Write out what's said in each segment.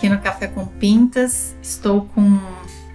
aqui no Café com Pintas. Estou com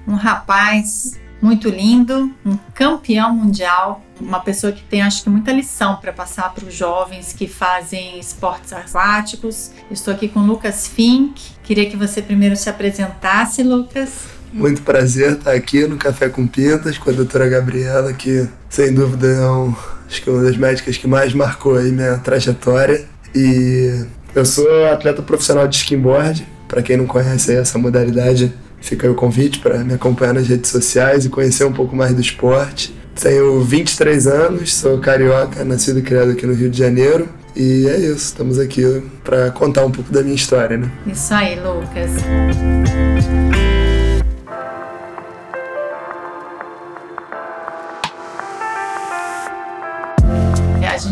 um rapaz muito lindo, um campeão mundial, uma pessoa que tem acho que muita lição para passar para os jovens que fazem esportes aquáticos. Estou aqui com Lucas Fink. Queria que você primeiro se apresentasse, Lucas. Muito prazer estar aqui no Café com Pintas com a doutora Gabriela, que sem dúvida é um, acho que é uma das médicas que mais marcou aí minha trajetória. E eu sou atleta profissional de skimboard. Para quem não conhece essa modalidade, fica aí o convite para me acompanhar nas redes sociais e conhecer um pouco mais do esporte. Tenho 23 anos, sou carioca, nascido e criado aqui no Rio de Janeiro. E é isso, estamos aqui para contar um pouco da minha história, né? Isso aí, Lucas.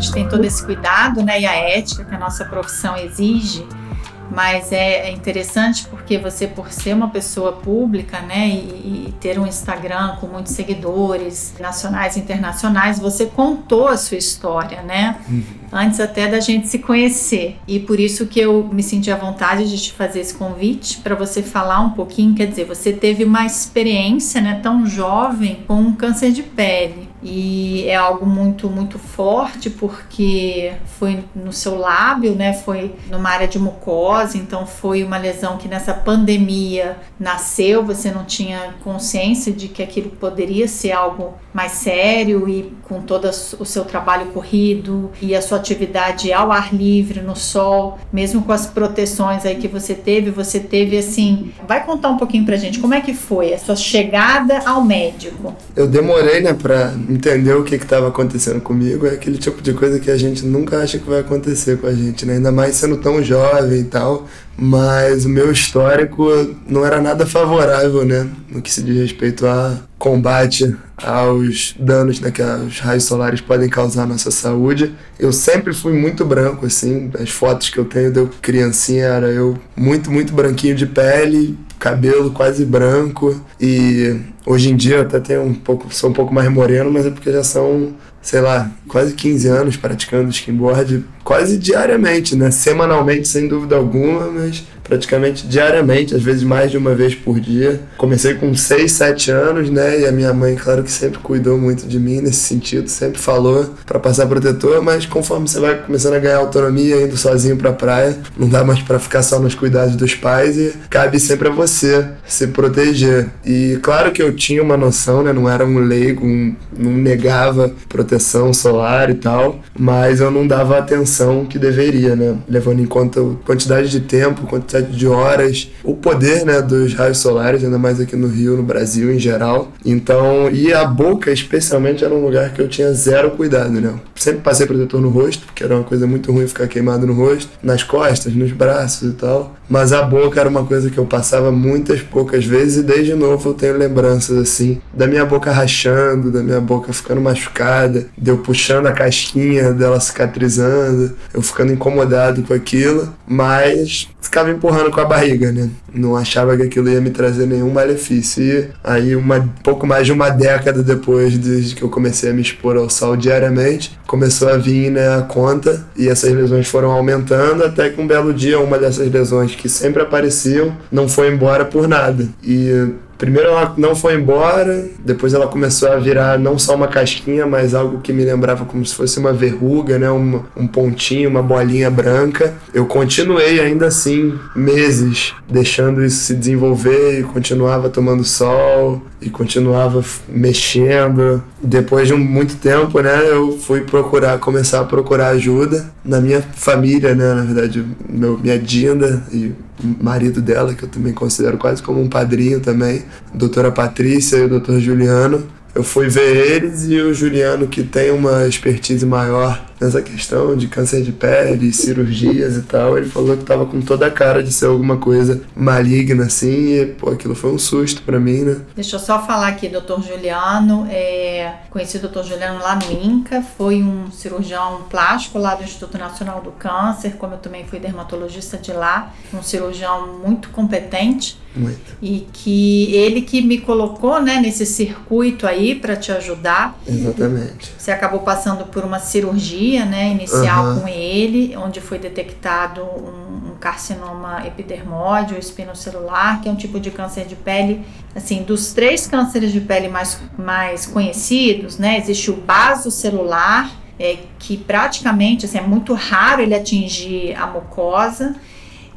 gente tem todo esse cuidado, né, e a ética que a nossa profissão exige, mas é, é interessante porque você, por ser uma pessoa pública, né, e, e, ter um Instagram com muitos seguidores nacionais e internacionais, você contou a sua história, né, uhum. antes até da gente se conhecer. E por isso que eu me senti à vontade de te fazer esse convite para você falar um pouquinho. Quer dizer, você teve uma experiência, né, tão jovem com um câncer de pele e é algo muito muito forte porque foi no seu lábio, né? Foi numa área de mucosa, então foi uma lesão que nessa pandemia nasceu, você não tinha consciência de que aquilo poderia ser algo mais sério e com todo o seu trabalho corrido e a sua atividade ao ar livre, no sol, mesmo com as proteções aí que você teve, você teve assim, vai contar um pouquinho pra gente como é que foi a sua chegada ao médico? Eu demorei, né, para entender o que estava acontecendo comigo, é aquele tipo de coisa que a gente nunca acha que vai acontecer com a gente, né? Ainda mais sendo tão jovem e tal. Mas o meu histórico não era nada favorável, né? No que se diz respeito a combate aos danos né, que os raios solares podem causar à nossa saúde. Eu sempre fui muito branco, assim. As fotos que eu tenho de eu criancinha era eu muito, muito branquinho de pele, cabelo quase branco. E hoje em dia eu até tenho um pouco, sou um pouco mais moreno, mas é porque já são sei lá, quase 15 anos praticando skimboard, quase diariamente, né? Semanalmente, sem dúvida alguma, mas praticamente diariamente, às vezes mais de uma vez por dia. Comecei com 6, 7 anos, né? E a minha mãe, claro que sempre cuidou muito de mim nesse sentido, sempre falou para passar protetor, mas conforme você vai começando a ganhar autonomia, indo sozinho pra praia, não dá mais para ficar só nos cuidados dos pais e cabe sempre a você se proteger. E claro que eu tinha uma noção, né? Não era um leigo, um, não negava proteção solar e tal, mas eu não dava atenção que deveria, né? Levando em conta a quantidade de tempo, quantidade de horas, o poder né, dos raios solares, ainda mais aqui no Rio, no Brasil em geral. Então, e a boca especialmente era um lugar que eu tinha zero cuidado, né? Sempre passei protetor no rosto, porque era uma coisa muito ruim ficar queimado no rosto, nas costas, nos braços e tal. Mas a boca era uma coisa que eu passava muitas poucas vezes e desde novo eu tenho lembranças assim da minha boca rachando, da minha boca ficando machucada, de eu puxando a casquinha dela cicatrizando, eu ficando incomodado com aquilo, mas ficava empurrando com a barriga, né? Não achava que aquilo ia me trazer nenhum malefício. E aí, uma, pouco mais de uma década depois de que eu comecei a me expor ao sol diariamente, começou a vir né, a conta e essas lesões foram aumentando até que um belo dia uma dessas lesões que sempre apareciam não foi embora por nada. E Primeiro ela não foi embora, depois ela começou a virar não só uma casquinha, mas algo que me lembrava como se fosse uma verruga, né? um, um pontinho, uma bolinha branca. Eu continuei ainda assim meses deixando isso se desenvolver e continuava tomando sol e continuava mexendo. Depois de muito tempo, né, eu fui procurar, começar a procurar ajuda na minha família, né, na verdade, meu, minha Dinda e marido dela, que eu também considero quase como um padrinho também, a doutora Patrícia e o doutor Juliano. Eu fui ver eles e o Juliano, que tem uma expertise maior nessa questão de câncer de pele, cirurgias e tal, ele falou que tava com toda a cara de ser alguma coisa maligna, assim, e, pô, aquilo foi um susto para mim, né? Deixa eu só falar aqui, doutor Juliano, é, conheci o doutor Juliano lá no INCA, foi um cirurgião plástico lá do Instituto Nacional do Câncer, como eu também fui dermatologista de lá, um cirurgião muito competente, muito. E que ele que me colocou, né, nesse circuito aí para te ajudar. Exatamente. Você acabou passando por uma cirurgia, né, inicial uhum. com ele, onde foi detectado um carcinoma epidermóide ou espinocelular, que é um tipo de câncer de pele, assim, dos três cânceres de pele mais, mais conhecidos, né, existe o basocelular, é, que praticamente, assim, é muito raro ele atingir a mucosa,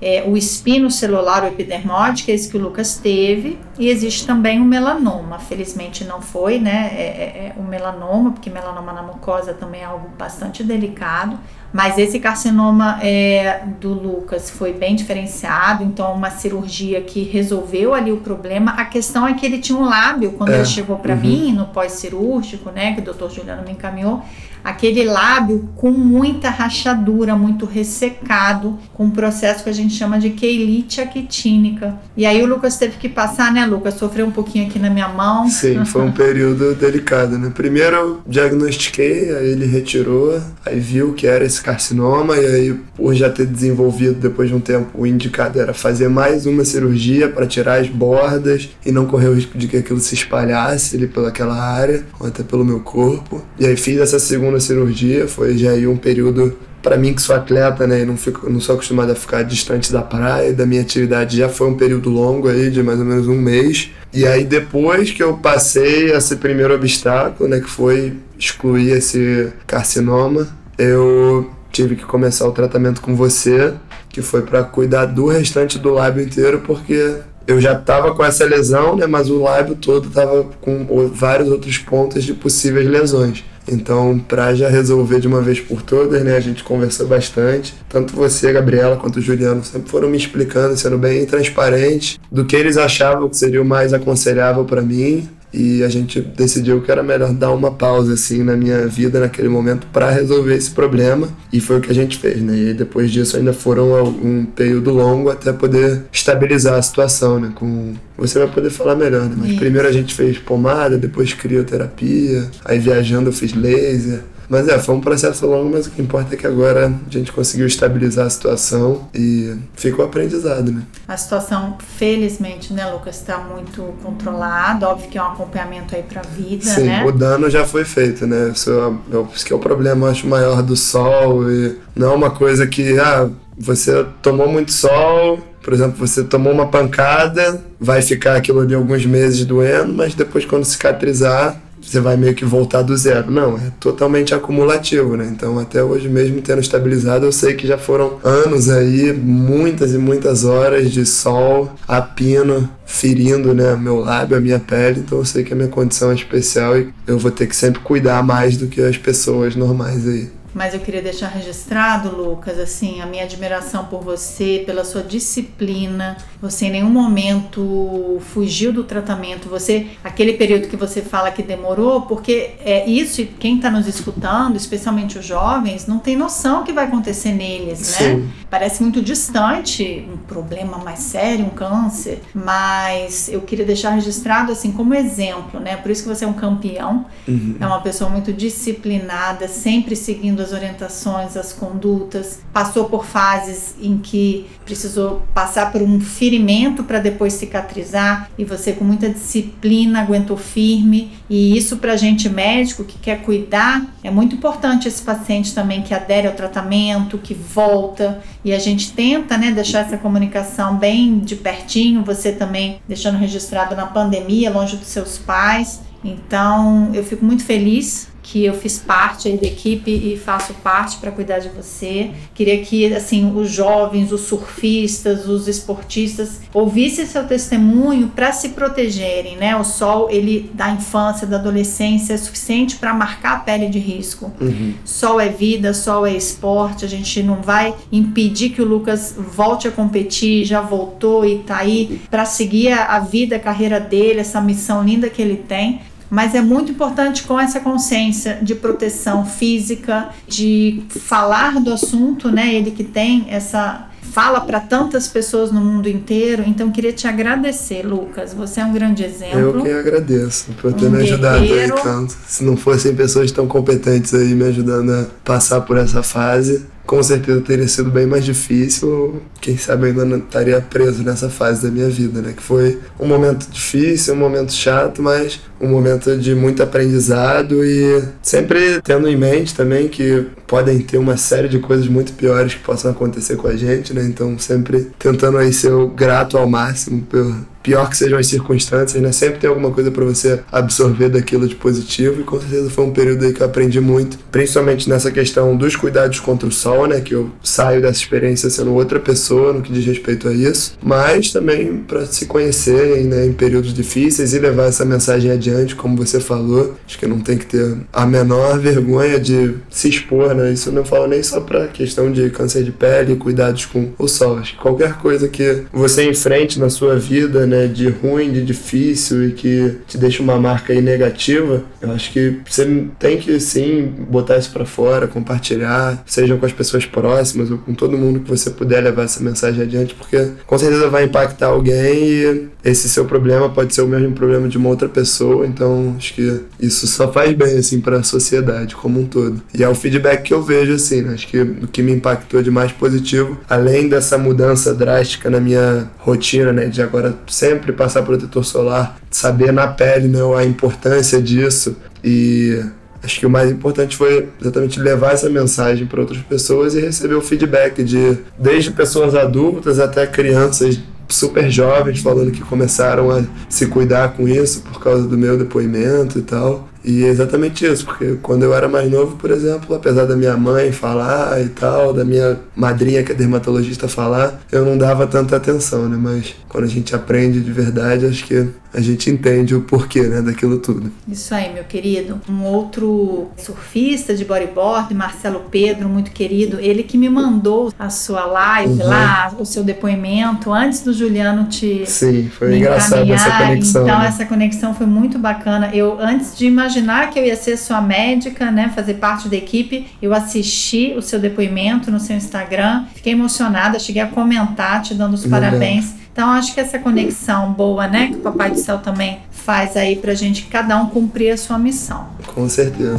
é, o espino celular ou epidermóide, que é esse que o Lucas teve, e existe também o melanoma. Felizmente não foi, né? É, é, é, o melanoma, porque melanoma na mucosa também é algo bastante delicado. Mas esse carcinoma é, do Lucas foi bem diferenciado, então uma cirurgia que resolveu ali o problema. A questão é que ele tinha um lábio quando é. ele chegou para uhum. mim no pós-cirúrquico, né? Que o doutor Juliano me encaminhou aquele lábio com muita rachadura, muito ressecado, com um processo que a gente chama de queilite aquitínica. E aí o Lucas teve que passar, né, Lucas? Sofreu um pouquinho aqui na minha mão. Sim, foi um período delicado, né? Primeiro eu diagnostiquei, aí ele retirou, aí viu que era esse carcinoma, e aí, por já ter desenvolvido depois de um tempo, o indicado era fazer mais uma cirurgia para tirar as bordas e não correr o risco de que aquilo se espalhasse ali pelaquela área, ou até pelo meu corpo. E aí fiz essa segunda segunda cirurgia, foi já aí um período para mim que sou atleta, né, e não fico, não sou acostumado a ficar distante da praia, da minha atividade já foi um período longo aí de mais ou menos um mês. E aí depois que eu passei esse primeiro obstáculo, né, que foi excluir esse carcinoma, eu tive que começar o tratamento com você, que foi para cuidar do restante do lábio inteiro, porque eu já estava com essa lesão, né, mas o lábio todo estava com vários outros pontos de possíveis lesões. Então, para já resolver de uma vez por todas, né, a gente conversou bastante. Tanto você, Gabriela, quanto o Juliano sempre foram me explicando, sendo bem transparente do que eles achavam que seria o mais aconselhável para mim e a gente decidiu que era melhor dar uma pausa assim na minha vida naquele momento para resolver esse problema e foi o que a gente fez, né? E depois disso ainda foram um período longo até poder estabilizar a situação, né? Com você vai poder falar melhor, né? Mas Isso. primeiro a gente fez pomada, depois crioterapia, aí viajando eu fiz laser. Mas é, foi um processo longo, mas o que importa é que agora a gente conseguiu estabilizar a situação e ficou aprendizado, né? A situação, felizmente, né, Lucas, está muito controlada. Óbvio que é um acompanhamento aí para a vida, Sim, né? o dano já foi feito, né? Isso é, isso que é o problema, acho, maior do sol e não é uma coisa que, ah, você tomou muito sol, por exemplo, você tomou uma pancada, vai ficar aquilo ali alguns meses doendo, mas depois quando cicatrizar, você vai meio que voltar do zero. Não, é totalmente acumulativo, né? Então, até hoje mesmo tendo estabilizado, eu sei que já foram anos aí, muitas e muitas horas de sol a pino ferindo, né, meu lábio, a minha pele. Então, eu sei que a minha condição é especial e eu vou ter que sempre cuidar mais do que as pessoas normais aí mas eu queria deixar registrado, Lucas, assim, a minha admiração por você, pela sua disciplina. Você em nenhum momento fugiu do tratamento. Você, aquele período que você fala que demorou, porque é isso, quem está nos escutando, especialmente os jovens, não tem noção que vai acontecer neles, né? Sim. né? Parece muito distante, um problema mais sério, um câncer, mas eu queria deixar registrado assim como exemplo, né? Por isso que você é um campeão, uhum. é uma pessoa muito disciplinada, sempre seguindo as orientações, as condutas, passou por fases em que precisou passar por um ferimento para depois cicatrizar e você com muita disciplina aguentou firme. E isso para gente médico que quer cuidar é muito importante esse paciente também que adere ao tratamento, que volta. E a gente tenta, né, deixar essa comunicação bem de pertinho, você também deixando registrado na pandemia, longe dos seus pais. Então, eu fico muito feliz que eu fiz parte da equipe e faço parte para cuidar de você. Queria que assim os jovens, os surfistas, os esportistas ouvissem seu testemunho para se protegerem, né? O sol ele da infância, da adolescência é suficiente para marcar a pele de risco. Uhum. Sol é vida, sol é esporte. A gente não vai impedir que o Lucas volte a competir, já voltou e tá aí para seguir a vida, a carreira dele, essa missão linda que ele tem mas é muito importante com essa consciência de proteção física, de falar do assunto, né? Ele que tem essa fala para tantas pessoas no mundo inteiro. Então, queria te agradecer, Lucas. Você é um grande exemplo. Eu que agradeço por ter um me ajudado aí tanto. Se não fossem pessoas tão competentes aí me ajudando a passar por essa fase, com certeza teria sido bem mais difícil. Quem sabe ainda não estaria preso nessa fase da minha vida, né? Que foi um momento difícil, um momento chato, mas um momento de muito aprendizado e sempre tendo em mente também que podem ter uma série de coisas muito piores que possam acontecer com a gente, né? Então sempre tentando aí ser grato ao máximo por pior que sejam as circunstâncias, né? Sempre tem alguma coisa para você absorver daquilo de positivo e com certeza foi um período aí que eu aprendi muito, principalmente nessa questão dos cuidados contra o sol, né? Que eu saio dessa experiência sendo outra pessoa no que diz respeito a isso, mas também para se conhecer né, em períodos difíceis e levar essa mensagem adiante, como você falou. Acho que não tem que ter a menor vergonha de se expor, né? Isso não falo nem só para questão de câncer de pele, cuidados com o sol. Acho que qualquer coisa que você enfrente na sua vida, né? Né, de ruim, de difícil e que te deixa uma marca aí negativa, eu acho que você tem que sim botar isso para fora, compartilhar, seja com as pessoas próximas ou com todo mundo que você puder levar essa mensagem adiante, porque com certeza vai impactar alguém e esse seu problema pode ser o mesmo problema de uma outra pessoa, então acho que isso só faz bem assim para a sociedade como um todo. E é o feedback que eu vejo assim, né? acho que o que me impactou de mais positivo, além dessa mudança drástica na minha rotina, né, de agora sempre passar protetor solar, saber na pele né, a importância disso e acho que o mais importante foi exatamente levar essa mensagem para outras pessoas e receber o feedback de desde pessoas adultas até crianças super jovens falando que começaram a se cuidar com isso por causa do meu depoimento e tal. E é exatamente isso, porque quando eu era mais novo, por exemplo, apesar da minha mãe falar e tal, da minha madrinha que é dermatologista falar, eu não dava tanta atenção, né? Mas quando a gente aprende de verdade, acho que a gente entende o porquê, né, daquilo tudo. Isso aí, meu querido. Um outro surfista de bodyboard, Marcelo Pedro, muito querido, ele que me mandou a sua live uhum. lá, o seu depoimento, antes do Juliano te Sim, foi engraçado essa conexão. Então, né? essa conexão foi muito bacana. Eu, antes de imaginar imaginar que eu ia ser sua médica, né, fazer parte da equipe, eu assisti o seu depoimento no seu Instagram, fiquei emocionada, cheguei a comentar, te dando os Legal. parabéns. Então acho que essa conexão boa, né, que o Papai do Céu também faz aí pra gente cada um cumprir a sua missão. Com certeza.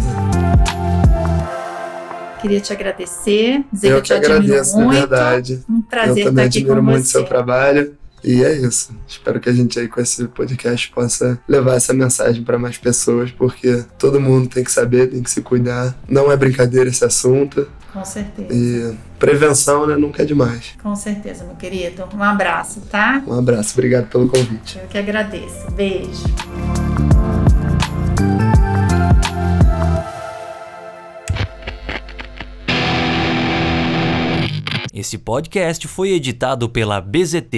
Queria te agradecer, dizer eu que eu te agradeço, muito. na verdade. Um prazer eu também estar aqui admiro com muito você. seu trabalho. E é isso. Espero que a gente aí com esse podcast possa levar essa mensagem para mais pessoas, porque todo mundo tem que saber, tem que se cuidar. Não é brincadeira esse assunto. Com certeza. E prevenção, né, nunca é demais. Com certeza, meu querido. Um abraço, tá? Um abraço. Obrigado pelo convite. Eu que agradeço. Beijo. Esse podcast foi editado pela BZT